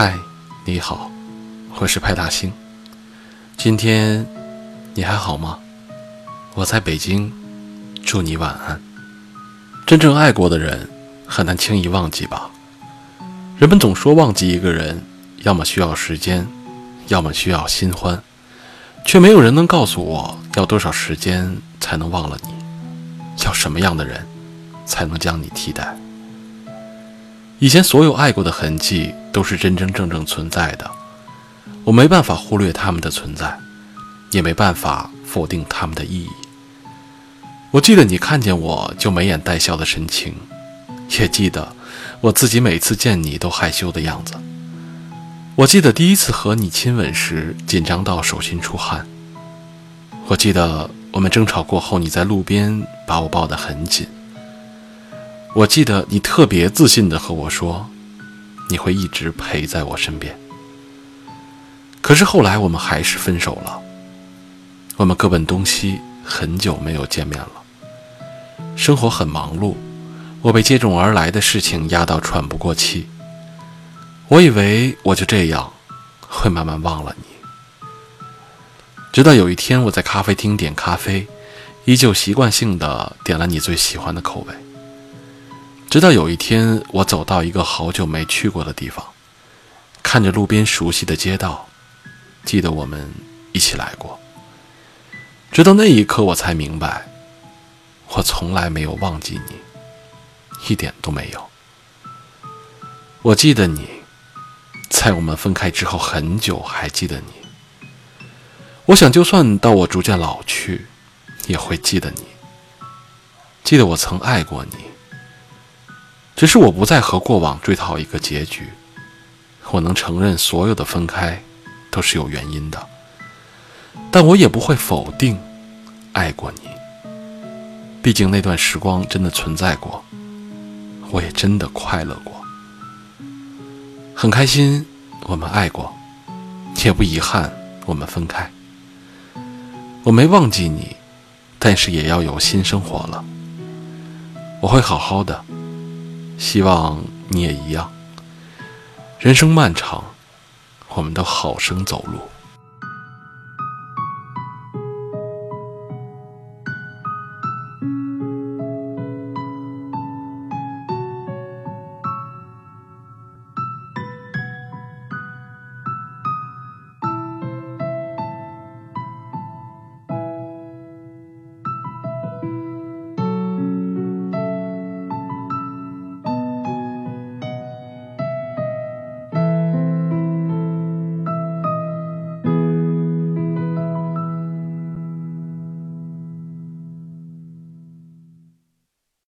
嗨，你好，我是派大星。今天你还好吗？我在北京，祝你晚安。真正爱过的人很难轻易忘记吧？人们总说忘记一个人，要么需要时间，要么需要新欢，却没有人能告诉我要多少时间才能忘了你，要什么样的人才能将你替代？以前所有爱过的痕迹都是真真正正存在的，我没办法忽略他们的存在，也没办法否定他们的意义。我记得你看见我就眉眼带笑的神情，也记得我自己每次见你都害羞的样子。我记得第一次和你亲吻时紧张到手心出汗。我记得我们争吵过后，你在路边把我抱得很紧。我记得你特别自信地和我说，你会一直陪在我身边。可是后来我们还是分手了，我们各奔东西，很久没有见面了。生活很忙碌，我被接踵而来的事情压到喘不过气。我以为我就这样会慢慢忘了你，直到有一天我在咖啡厅点咖啡，依旧习惯性的点了你最喜欢的口味。直到有一天，我走到一个好久没去过的地方，看着路边熟悉的街道，记得我们一起来过。直到那一刻，我才明白，我从来没有忘记你，一点都没有。我记得你，在我们分开之后很久还记得你。我想，就算到我逐渐老去，也会记得你，记得我曾爱过你。只是我不再和过往追讨一个结局，我能承认所有的分开都是有原因的，但我也不会否定爱过你。毕竟那段时光真的存在过，我也真的快乐过，很开心我们爱过，也不遗憾我们分开。我没忘记你，但是也要有新生活了，我会好好的。希望你也一样。人生漫长，我们都好生走路。